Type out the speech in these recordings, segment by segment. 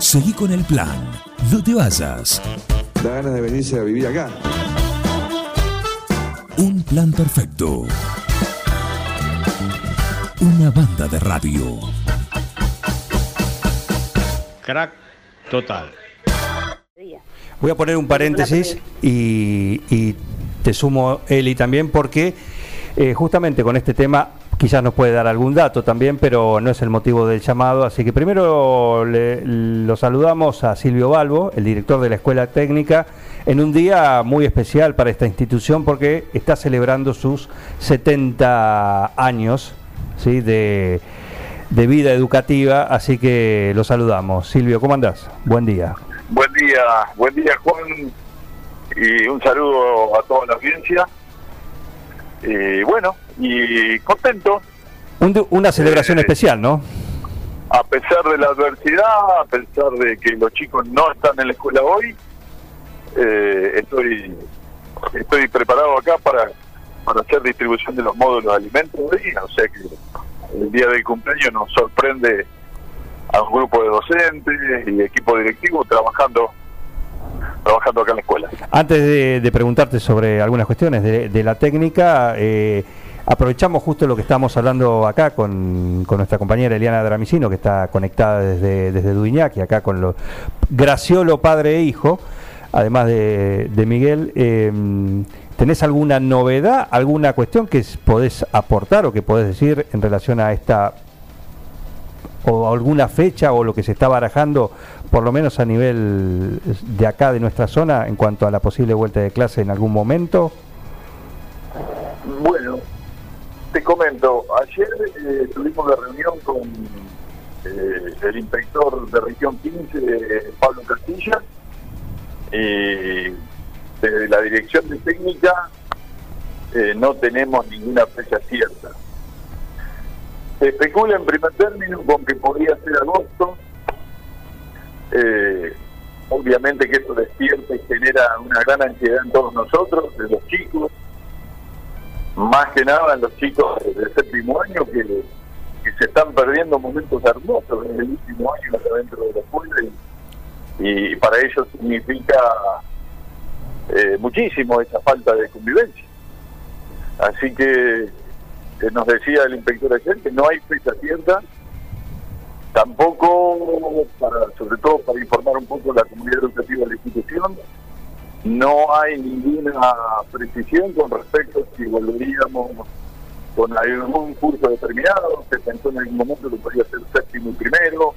Seguí con el plan. No te vayas. Da ganas de venirse a vivir acá. Un plan perfecto. Una banda de radio. Crack total. Voy a poner un paréntesis y, y te sumo Eli también porque eh, justamente con este tema quizás nos puede dar algún dato también, pero no es el motivo del llamado. Así que primero le- lo saludamos a Silvio Balbo, el director de la Escuela Técnica, en un día muy especial para esta institución porque está celebrando sus 70 años ¿sí? de, de vida educativa. Así que lo saludamos. Silvio, ¿cómo andás? Buen día. Buen día, buen día Juan y un saludo a toda la audiencia. Y bueno, y contento, Un una celebración Eh, especial, ¿no? a pesar de la adversidad, a pesar de que los chicos no están en la escuela hoy, eh, estoy estoy preparado acá para, para hacer distribución de los módulos de alimentos hoy, o sea que el día del cumpleaños nos sorprende a un grupo de docentes y equipo directivo trabajando trabajando acá en la escuela. Antes de, de preguntarte sobre algunas cuestiones de, de la técnica, eh, aprovechamos justo lo que estamos hablando acá con, nuestra compañera Eliana Dramicino, que está conectada desde, desde Duiñac, y acá con lo Graciolo, padre e hijo, además de, Miguel. eh, ¿Tenés alguna novedad, alguna cuestión que podés aportar o que podés decir en relación a esta o alguna fecha o lo que se está barajando, por lo menos a nivel de acá, de nuestra zona, en cuanto a la posible vuelta de clase en algún momento? Bueno, comento, ayer eh, tuvimos la reunión con eh, el inspector de región 15, eh, Pablo Castilla, y desde la dirección de técnica no tenemos ninguna fecha cierta. Se especula en primer término con que podría ser agosto. Obviamente que esto despierta y genera una gran ansiedad en todos nosotros, en los chicos, más que nada los chicos del séptimo año que, se están perdiendo momentos hermosos en el último año dentro de la escuela y, para ellos significa eh, muchísimo esa falta de convivencia. Así que eh, nos decía el inspector ayer que no hay fecha cierta, tampoco, para, sobre todo para informar un poco la comunidad educativa de la institución, no hay ninguna precisión con respecto a si volveríamos con algún curso determinado, se pensó en algún momento que podría ser séptimo y primero,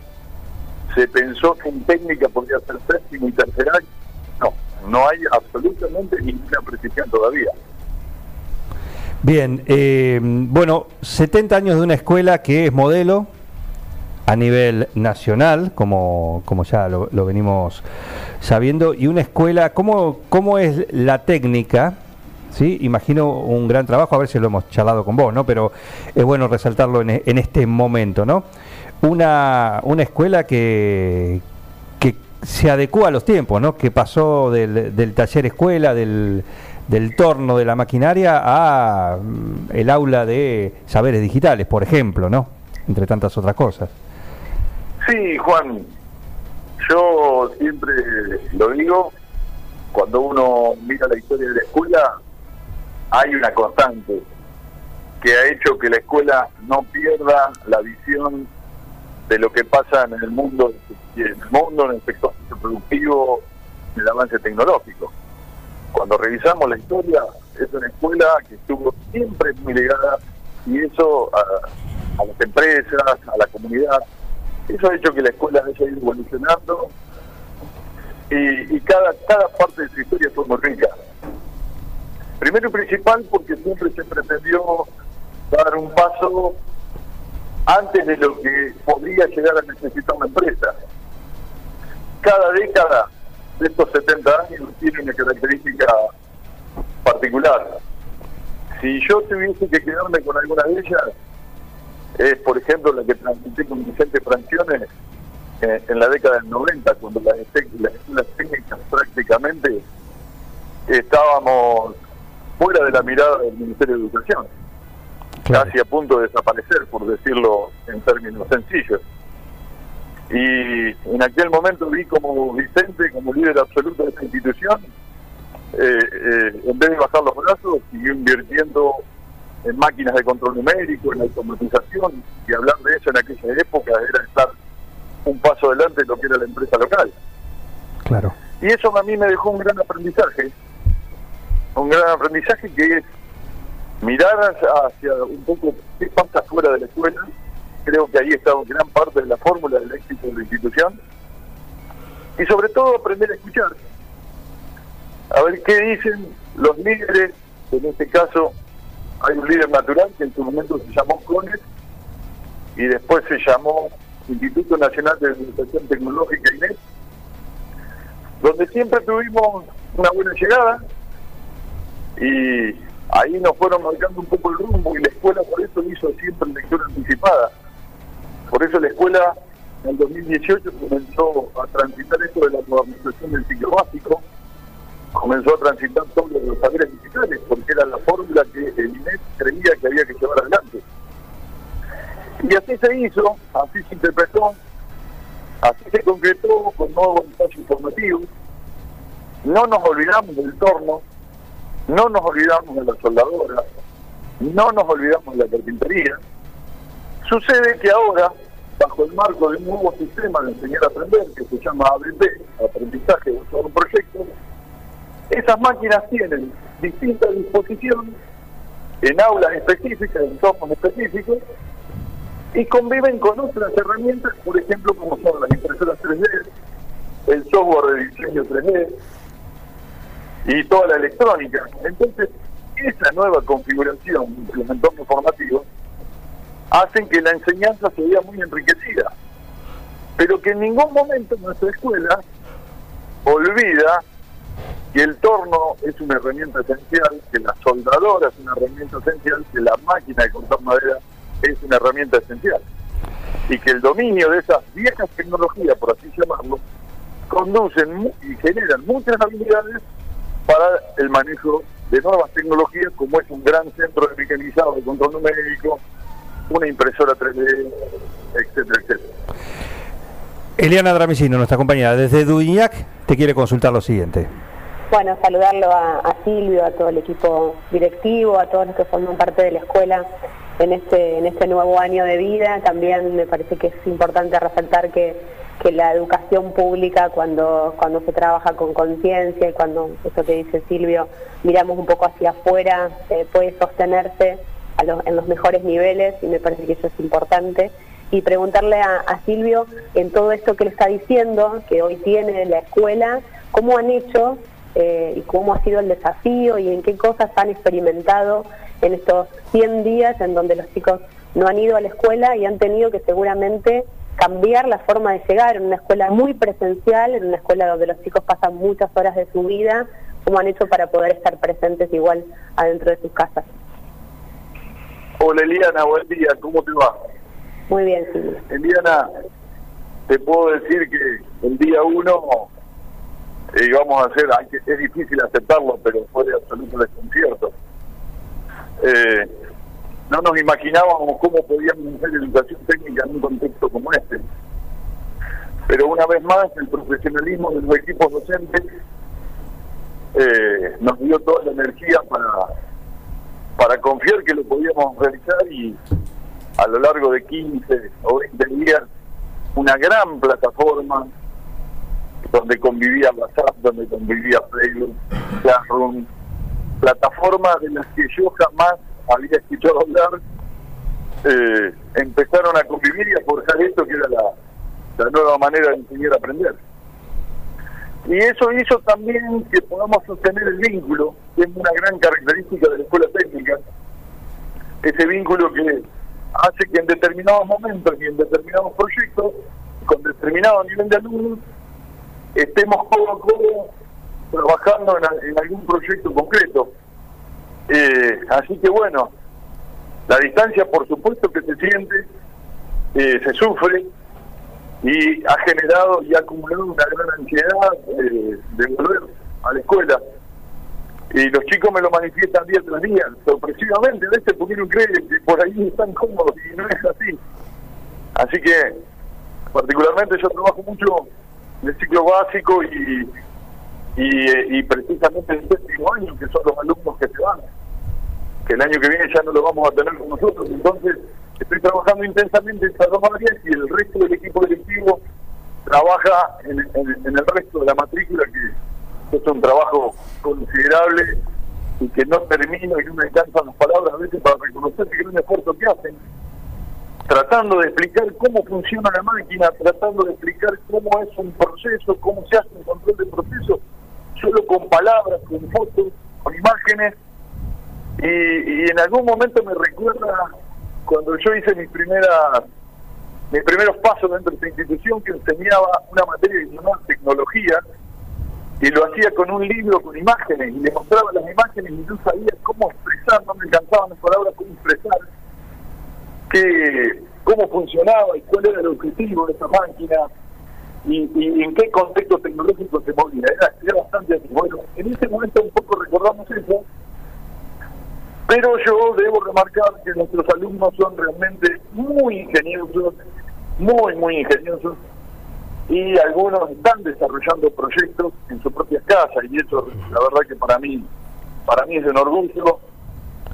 se pensó que en técnica podría ser séptimo y tercer año, no, no hay absolutamente ninguna precisión todavía. Bien, eh, bueno, 70 años de una escuela que es modelo a nivel nacional, como, como ya lo, lo venimos sabiendo, y una escuela, ¿cómo, cómo es la técnica? ¿Sí? Imagino un gran trabajo, a ver si lo hemos charlado con vos, ¿no? Pero es bueno resaltarlo en, en este momento, ¿no? Una, una escuela que, que se adecua a los tiempos, ¿no? Que pasó del, del taller escuela, del, del torno de la maquinaria a mm, el aula de saberes digitales, por ejemplo, ¿no? Entre tantas otras cosas. Sí, Juan, yo siempre lo digo, cuando uno mira la historia de la escuela, hay una constante que ha hecho que la escuela no pierda la visión de lo que pasa en el mundo, en el mundo, en el sector productivo, en el avance tecnológico. Cuando revisamos la historia, es una escuela que estuvo siempre muy ligada y eso a, a las empresas, a la comunidad, eso ha hecho que la escuela haya ido evolucionando y, cada, cada parte de su historia fue muy rica. Primero y principal porque siempre se pretendió dar un paso antes de lo que podría llegar a necesitar una empresa. Cada década de estos 70 años tiene una característica particular. Si yo tuviese que quedarme con alguna de ellas, es por ejemplo la que transmití con Vicente Francione eh, en la década del 90, cuando las, escuelas técnicas prácticamente estábamos fuera de la mirada del Ministerio de Educación, Claro. casi a punto de desaparecer, por decirlo en términos sencillos. Y en aquel momento vi como Vicente, como líder absoluto de esta institución, eh, eh, en vez de bajar los brazos, siguió invirtiendo en máquinas de control numérico, en automatización, y hablar de eso en aquella época era estar un paso adelante de lo que era la empresa local. Claro. Y eso a mí me dejó un gran aprendizaje, un gran aprendizaje que es mirar hacia, un poco qué pasa fuera de la escuela. Creo que ahí está gran parte de la fórmula del éxito de la institución. Y sobre todo aprender a escuchar. A ver qué dicen los líderes, en este caso hay un líder natural que en su momento se llamó CONES y después se llamó Instituto Nacional de Administración Tecnológica INET, donde siempre tuvimos una buena llegada y ahí nos fueron marcando un poco el rumbo y la escuela por eso hizo siempre lectura anticipada. Por eso la escuela en el 2018 comenzó a transitar esto de la modernización del ciclo básico, comenzó a transitar todos los saberes digitales, porque era la fórmula que el INET creía que había que llevar adelante. Y así se hizo, así se interpretó, así se concretó con nuevos espacios informativos. No nos olvidamos del torno, no nos olvidamos de la soldadora, no nos olvidamos de la carpintería. Sucede que ahora, bajo el marco de un nuevo sistema de enseñar a aprender, que se llama ABP, Aprendizaje de un Proyecto, esas máquinas tienen distintas disposiciones en aulas específicas, en software específicos, y conviven con otras herramientas, por ejemplo, como son las impresoras 3D, el software de diseño 3D y toda la electrónica. Entonces, esa nueva configuración de los entornos formativos hacen que la enseñanza se vea muy enriquecida, pero que en ningún momento nuestra escuela olvida que el torno es una herramienta esencial, que la soldadora es una herramienta esencial, que la máquina de cortar madera es una herramienta esencial. Y que el dominio de esas viejas tecnologías, por así llamarlo, conducen y generan muchas habilidades para el manejo de nuevas tecnologías, como es un gran centro de mecanizado de control numérico, una impresora 3D, etcétera, etcétera. Eliana Dramicino, nuestra compañera desde Duñac, te quiere consultar lo siguiente. Bueno, saludarlo a, Silvio, a todo el equipo directivo, a todos los que forman parte de la escuela en este, en este nuevo año de vida. También me parece que es importante resaltar que, que la educación pública, cuando, cuando se trabaja con conciencia y cuando, eso que dice Silvio, miramos un poco hacia afuera, eh, puede sostenerse en los mejores niveles y me parece que eso es importante. Y preguntarle a, a Silvio, en todo esto que le está diciendo, que hoy tiene la escuela, ¿cómo han hecho eh, y cómo ha sido el desafío y en qué cosas han experimentado en estos 100 días en donde los chicos no han ido a la escuela y han tenido que seguramente cambiar la forma de llegar en una escuela muy presencial, en una escuela donde los chicos pasan muchas horas de su vida, cómo han hecho para poder estar presentes igual adentro de sus casas. Hola Eliana, buen día, ¿cómo te va? Muy bien, sí. Eliana, te puedo decir que el día uno eh, vamos a hacer, es difícil aceptarlo, pero fue de absoluto desconcierto. Eh, no nos imaginábamos cómo podíamos hacer educación técnica en un contexto como este. Pero una vez más, el profesionalismo de los equipos docentes eh, nos dio toda la energía para, para confiar que lo podíamos realizar y a lo largo de 15 o 20 días, una gran plataforma donde convivía WhatsApp, donde convivía Facebook, Classroom, plataformas de las que yo jamás había escuchado hablar, eh, empezaron a convivir y a forjar esto que era la, la nueva manera de enseñar a aprender. Y eso hizo también que podamos sostener el vínculo, que es una gran característica de la escuela técnica, ese vínculo que hace que en determinados momentos y en determinados proyectos, con determinado nivel de alumnos, estemos codo a codo trabajando en, algún proyecto concreto. Eh, así que bueno, la distancia por supuesto que se siente, eh, se sufre y ha generado y ha acumulado una gran ansiedad eh, de volver a la escuela. Y los chicos me lo manifiestan día tras día, sorpresivamente, a veces porque uno cree que por ahí están cómodos y no es así. Así que particularmente yo trabajo mucho en el ciclo básico y, y, y precisamente el séptimo año, que son los alumnos que se van, que el año que viene ya no lo vamos a tener con nosotros, entonces estoy trabajando intensamente en dos áreas y el resto del equipo directivo trabaja en, el resto de la matrícula, que es un trabajo considerable y que no termino y no me alcanzan las palabras a veces para reconocer el gran esfuerzo que hacen, tratando de explicar cómo funciona la máquina, tratando de explicar cómo es un proceso, cómo se hace un control de proceso, solo con palabras, con fotos, con imágenes, y, y en algún momento me recuerda cuando yo hice mis primeras mis primeros pasos dentro de esta institución que enseñaba una materia que llamaba tecnología y lo hacía con un libro con imágenes y le mostraba las imágenes y yo sabía cómo expresar, no me alcanzaban las palabras, cómo expresar que, cómo funcionaba y cuál era el objetivo de esa máquina y, en qué contexto tecnológico se movía. Era, era bastante así. Bueno, en ese momento un poco recordamos eso, pero yo debo remarcar que nuestros alumnos son realmente muy ingeniosos, muy, muy ingeniosos, y algunos están desarrollando proyectos en sus propias casas, y eso, la verdad que para mí, para mí es un orgullo,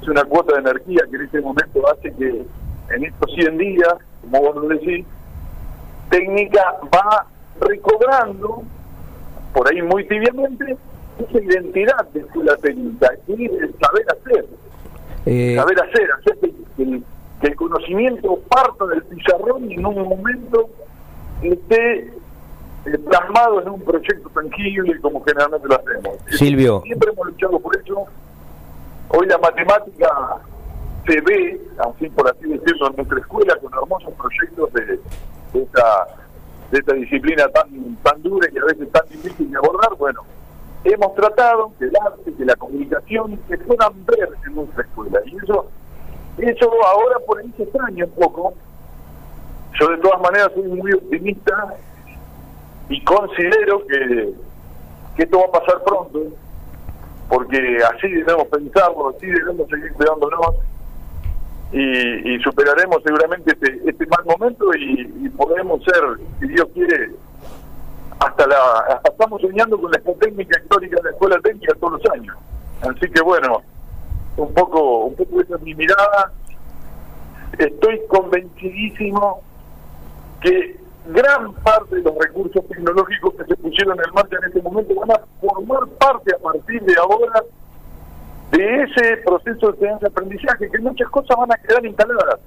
es una cuota de energía que en este momento hace que en estos 100 días, como vos lo decís, técnica va recobrando, por ahí muy tibiamente, esa identidad de escuela técnica, y el saber hacer Eh, saber hacer, hacer que, que- que el conocimiento parta del pizarrón y en un momento esté eh, plasmado en un proyecto tangible como generalmente lo hacemos. Silvio. Siempre hemos luchado por eso. Hoy la matemática se ve, así por así decirlo, en nuestra escuela con hermosos proyectos de, de esta de esta disciplina tan tan dura y a veces tan difícil de abordar. Bueno, hemos tratado que el arte, que la comunicación se puedan ver en nuestra escuela. Y eso, eso ahora por ahí se extraña un poco. Yo de todas maneras soy muy optimista y considero que, que esto va a pasar pronto, porque así debemos pensarlo, así debemos seguir cuidándonos y, y superaremos seguramente este, este mal momento y, y podremos ser, si Dios quiere, hasta la hasta estamos soñando con la técnica histórica de la escuela técnica todos los años. Así que bueno, un poco, un poco esa es mi mirada. Estoy convencidísimo que gran parte de los recursos tecnológicos que se pusieron en marcha en este momento van a formar parte a partir de ahora de ese proceso de enseñanza-aprendizaje, que muchas cosas van a quedar instaladas.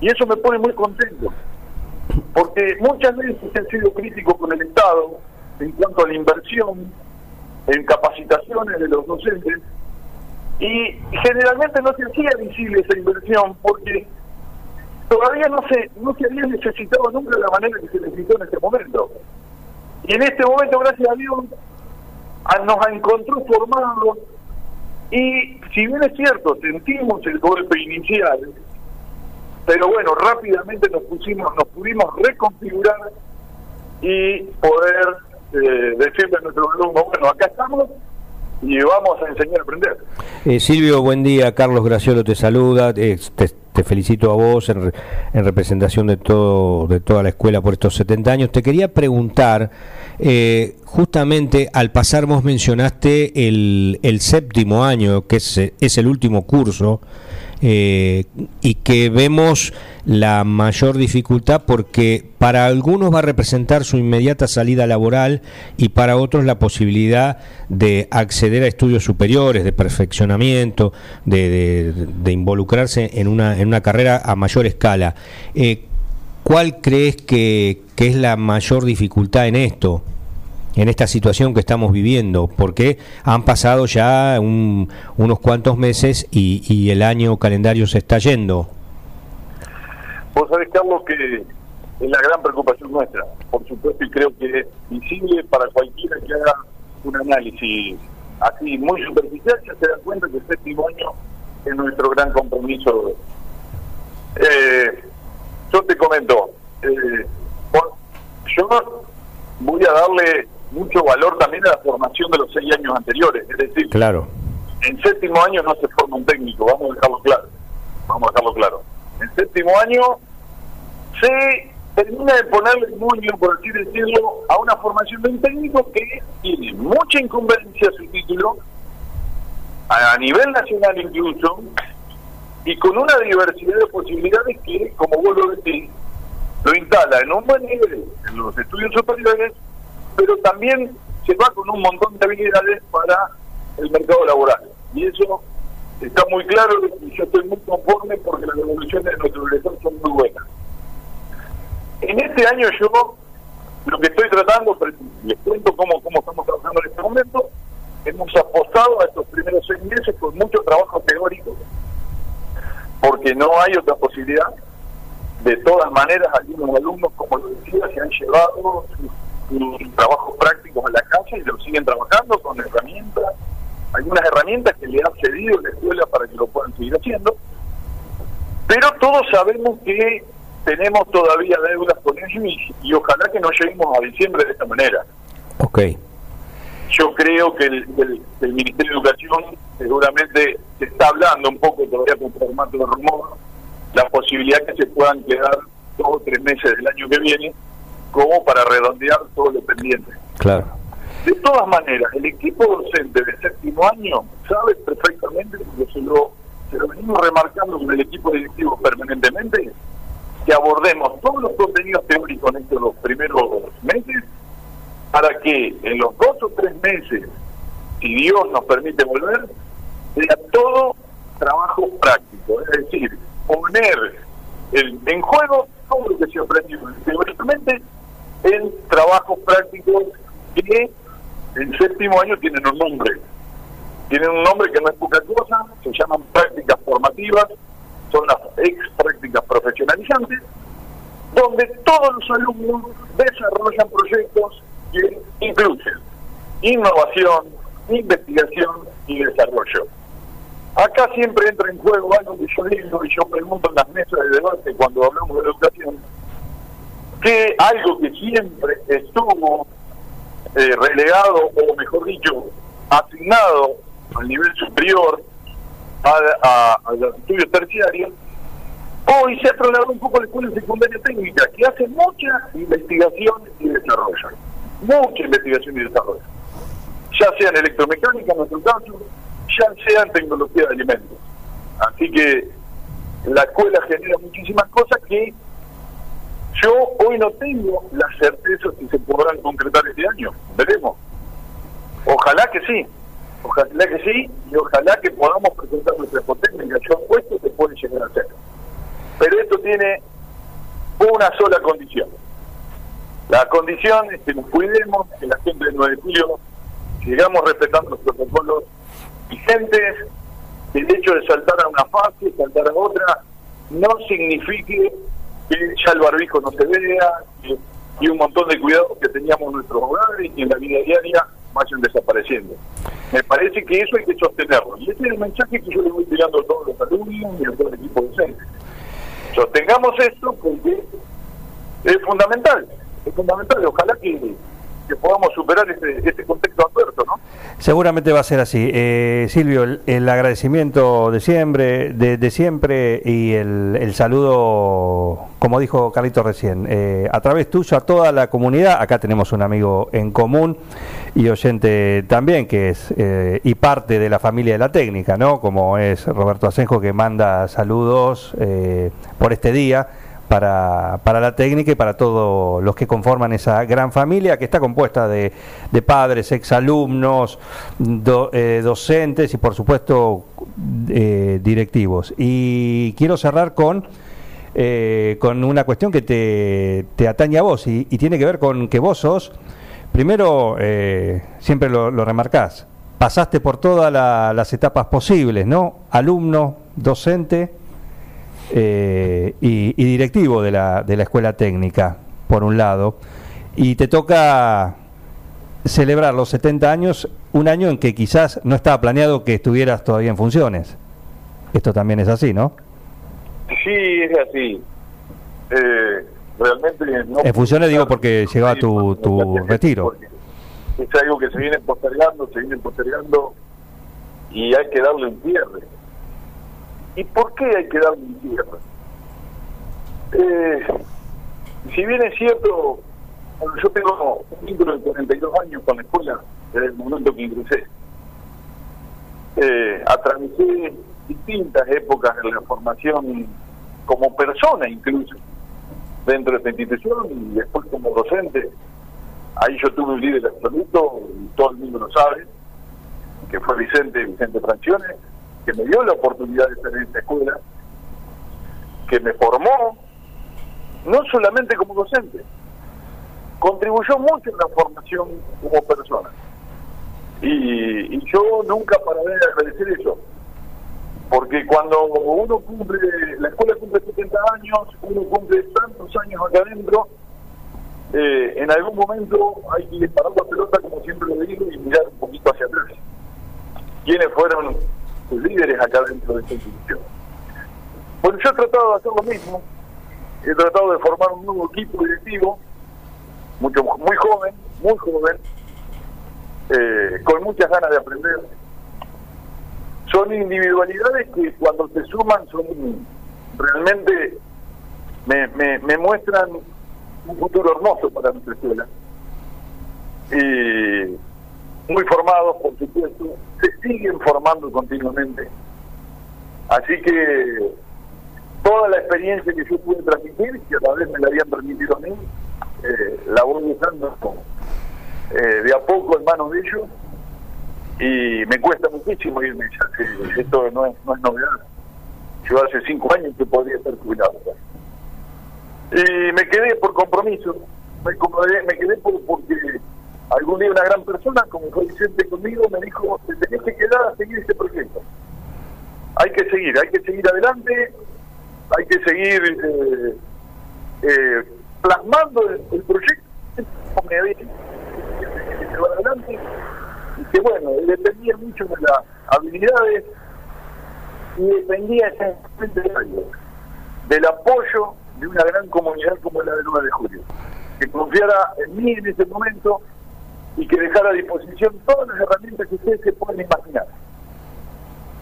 Y eso me pone muy contento, porque muchas veces ha sido crítico con el Estado en cuanto a la inversión en capacitaciones de los docentes, y generalmente no se hacía visible esa inversión porque todavía no se no se había necesitado nunca de la manera que se necesitó en este momento. Y en este momento, gracias a Dios, nos encontró formados y si bien es cierto, sentimos el golpe inicial, pero bueno, rápidamente nos pusimos, nos pudimos reconfigurar y poder eh, decirle a nuestros alumnos, bueno, acá estamos y vamos a enseñar a aprender. Eh, Silvio, buen día. Carlos Graciolo te saluda. Eh, te, felicito a vos en, en representación de todo de toda la escuela por estos 70 años. Te quería preguntar, eh, justamente al pasar vos mencionaste el, el séptimo año, que es, es el último curso, eh, y que vemos la mayor dificultad porque para algunos va a representar su inmediata salida laboral y para otros la posibilidad de acceder a estudios superiores, de perfeccionamiento, de, de- involucrarse en una, en una carrera a mayor escala. Eh, ¿Cuál crees que, que es la mayor dificultad en esto? En esta situación que estamos viviendo, porque han pasado ya un- unos cuantos meses y, y el año calendario se está yendo. Vos sabés, Carlos, que es la gran preocupación nuestra, por supuesto, y creo que es visible para cualquiera que haga un análisis así muy superficial, ya se da cuenta que el séptimo año es nuestro gran compromiso. Eh, yo te comento, eh, yo voy a darle mucho valor también a la formación de los seis años anteriores, es decir, Claro. en séptimo año no se forma un técnico, vamos a dejarlo claro. Vamos a dejarlo claro. En séptimo año se termina de ponerle el moño, por así decirlo, a una formación de un técnico que tiene mucha incumbencia a su título, a, nivel nacional incluso, y con una diversidad de posibilidades que, como vos lo decís, lo instala en un buen nivel en los estudios superiores, pero también se va con un montón de habilidades para el mercado laboral. Y eso está muy claro y yo estoy muy conforme porque las evoluciones de nuestro egresor son muy buenas. En este año yo lo que estoy tratando, les cuento cómo, cómo estamos trabajando en este momento, hemos apostado a estos primeros seis meses con mucho trabajo teórico, porque no hay otra posibilidad. De todas maneras, algunos alumnos, como lo decía, se han llevado trabajos prácticos a la casa y lo siguen trabajando con herramientas, algunas herramientas que le ha cedido la escuela para que lo puedan seguir haciendo. Pero todos sabemos que tenemos todavía deudas con ellos y, y ojalá que no lleguemos a diciembre de esta manera. Ok. Yo creo que el, el- el Ministerio de Educación seguramente se está hablando un poco todavía con formato de rumor, la posibilidad que se puedan quedar dos o tres meses del año que viene como para redondear todo lo pendiente. Claro. De todas maneras, el equipo docente de séptimo año sabe perfectamente, porque se lo, se lo venimos remarcando con el equipo directivo permanentemente, que abordemos todos los contenidos teóricos en estos primeros meses para que en los dos o tres meses, si Dios nos permite volver, sea todo trabajo práctico, es decir, poner el- en juego todo lo que se aprendió teóricamente en trabajos prácticos que en séptimo nombre. Tienen un nombre que no es poca cosa, se llaman prácticas formativas, son las ex prácticas profesionalizantes, donde todos los alumnos desarrollan proyectos que incluyen innovación, investigación y desarrollo. Acá siempre entra en juego algo que yo digo y yo pregunto en las mesas de debate cuando hablamos de educación, que algo que siempre estuvo eh, relegado, o mejor dicho, asignado al nivel superior, a, a, los estudios terciarios, hoy se ha trasladado un poco a la escuela secundaria técnica, que hace mucha investigación y desarrollo. Mucha investigación y desarrollo. Ya sea en electromecánica, en nuestro caso, ya sea en tecnología de alimentos. Así que la escuela genera muchísimas cosas que yo hoy no tengo la certeza si se podrán concretar este año. Veremos. Ojalá que sí. Ojalá que sí y ojalá que podamos presentar nuestra técnica. Yo apuesto que puede llegar a ser. Pero esto tiene una sola condición. La condición es que nos cuidemos, que la gente del 9 de julio sigamos respetando los protocolos vigentes, el hecho de saltar a una fase, saltar a otra, no signifique que ya el barbijo no se vea, y un montón de cuidados que teníamos en nuestros hogares y en la vida diaria vayan desapareciendo. Me parece que eso hay que sostenerlo. Y ese es el mensaje que yo le voy tirando a todos los alumnos y a todo el equipo docente. Sostengamos esto porque es fundamental, es fundamental. Ojalá que, que podamos superar este, este contexto adverso, ¿no? Seguramente va a ser así. Eh, Silvio, el, el agradecimiento de siempre, de, siempre y el, el saludo, como dijo Carlito recién, eh, a través tuyo a toda la comunidad. Acá tenemos un amigo en común y oyente también, que es eh, y parte de la familia de la técnica, ¿no? Como es Roberto Asenjo, que manda saludos eh, por este día para, para la técnica y para todos los que conforman esa gran familia que está compuesta de, de padres, exalumnos, do- eh, docentes y por supuesto eh, directivos. Y quiero cerrar con, eh, con una cuestión que te, te atañe a vos y, tiene que ver con que vos sos, primero, eh, siempre lo, lo remarcás, pasaste por todas la- las etapas posibles, ¿no? Alumno, docente eh, y, y directivo de la, de la escuela técnica, por un lado, y te toca celebrar los 70 años, un año en que quizás no estaba planeado que estuvieras todavía en funciones. Esto también es así, ¿no? Sí, es así. Eh, realmente no... En funciones digo porque llegaba tu- tu retiro. Es algo que se viene postergando, se viene postergando y hay que darle un cierre. ¿Y por qué hay que darle un cierre? Eh, si bien es cierto, yo tengo un título de 42 años con la escuela desde el momento que ingresé. Eh, atravesé distintas épocas en la formación como persona incluso dentro de esta institución y después como docente. Ahí yo tuve un líder absoluto, y todo el mundo lo sabe, que fue Vicente, Vicente Francione, que me dio la oportunidad de estar en esta escuela, que me formó, no solamente como docente, contribuyó mucho en la formación como persona. Y, yo nunca pararé de agradecer eso, porque cuando uno cumple, la escuela cumple 70 años, uno cumple tantos años acá adentro, eh, en algún momento hay que parar la pelota, como siempre lo digo, y mirar un poquito hacia atrás. ¿Quiénes fueron sus líderes acá dentro de esta institución? Bueno, yo he tratado de hacer lo mismo, he tratado de formar un nuevo equipo directivo, mucho muy joven, muy joven, eh, con muchas ganas de aprender. Son individualidades que cuando se suman son realmente me, me, me muestran un futuro hermoso para nuestra escuela. Y muy formados, por supuesto, se siguen formando continuamente. Así que toda la experiencia que yo pude transmitir, que a la vez me la habían permitido a mí, eh, la voy usando eh, de a poco en manos de ellos y me cuesta muchísimo irme, ya esto no es, no es novedad. Yo hace cinco años que podría estar jubilado. Y me quedé por compromiso, me, me quedé por, porque algún día una gran persona, como fue Vicente conmigo, me dijo, te tenés que quedar a seguir este proyecto. Hay que seguir, hay que seguir adelante, hay que seguir eh, eh, plasmando el, proyecto que se va adelante y que bueno, dependía mucho de las habilidades y dependía esencialmente de del apoyo de una gran comunidad como la de 9 de julio, que confiara en mí en ese momento y que dejara a disposición todas las herramientas que ustedes se pueden imaginar.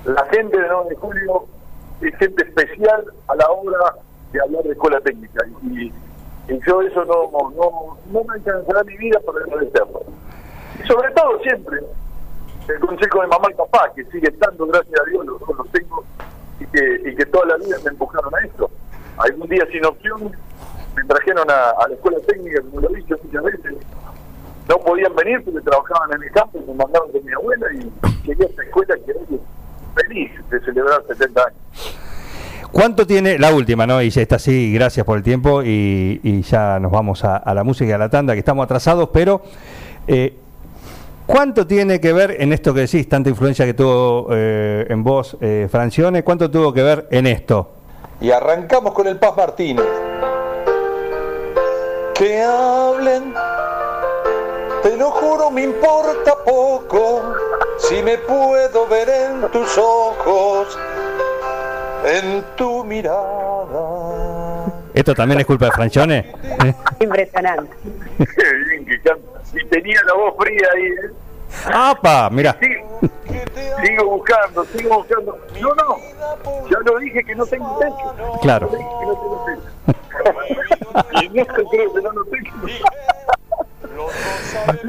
La gente de 9 de julio es gente especial a la hora de hablar de escuela técnica y, yo eso no, no, no me alcanzará mi vida para agradecerlo. Y sobre todo siempre el consejo de mamá y papá, que sigue estando, gracias a Dios, los, los tengo y que, y que toda la vida me empujaron a esto. Algún día sin opción me trajeron a, a la escuela técnica, como lo he dicho muchas veces. No podían venir porque trabajaban en el campo y me mandaron con mi abuela y llegué a esta escuela que era feliz de celebrar 70 años. ¿Cuánto tiene la última, no? Y ya está así, gracias por el tiempo y, y ya nos vamos a, a, la música y a la tanda, que estamos atrasados, pero eh, ¿cuánto tiene que ver en esto que decís, tanta influencia que tuvo eh, en vos, eh, Francione, cuánto tuvo que ver en esto? Y arrancamos con el Paz Martínez. Que hablen, te lo juro, me importa poco si me puedo ver en tus ojos en tu mirada. ¿Esto también es culpa de Francione? Impresionante. Qué bien que canta. Y tenía la voz fría ahí, ¿eh? ¡Apa! Mira. Sí, sigo buscando, sigo buscando. No, no, ya lo dije que no tengo techo. Claro. No tengo techo. y en esto creo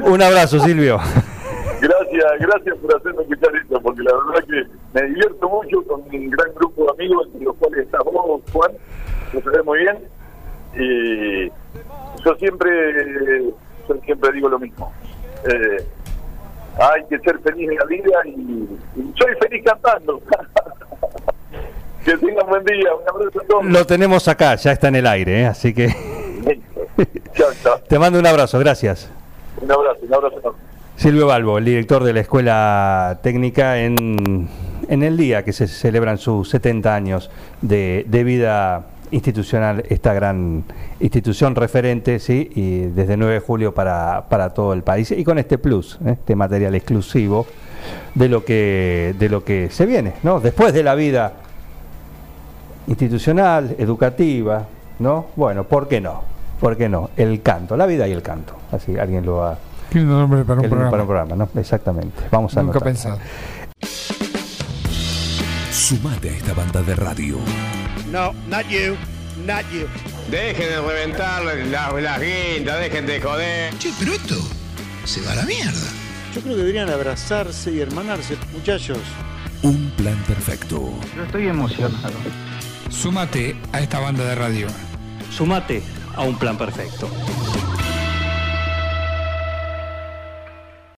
Un abrazo, Silvio. Gracias, gracias por hacerme escuchar esto, porque la verdad que me divierto mucho con un gran grupo de amigos, entre los cuales está vos, Juan, lo sabés muy bien, y yo siempre, yo siempre digo lo mismo. Eh, hay que ser feliz en la vida y, y soy feliz cantando. que tengan buen día, un abrazo a todos. Lo tenemos acá, ya está en el aire, ¿eh? así que te mando un abrazo, gracias. Un abrazo, un abrazo. Silvio Balbo, el director de la Escuela Técnica, en, en el día que se celebran sus 70 años de, de vida institucional, esta gran institución referente, ¿sí? y desde 9 de julio para, para todo el país, y con este plus, ¿eh? este material exclusivo de lo que, de lo que se viene, ¿no? Después de la vida institucional, educativa, ¿no? Bueno, ¿por qué no? ¿Por qué no? El canto, la vida y el canto. Así alguien lo ha lindo nombre para un programa. para un programa, ¿no? Exactamente. Vamos a Nunca pensado. Sumate a esta banda de radio. No, not you, not you. Dejen de reventar las, las guindas, dejen de joder. Che, pero esto se va a la mierda. Yo creo que deberían abrazarse y hermanarse, muchachos. Un plan perfecto. Yo estoy emocionado. Súmate a esta banda de radio. Súmate a un plan perfecto.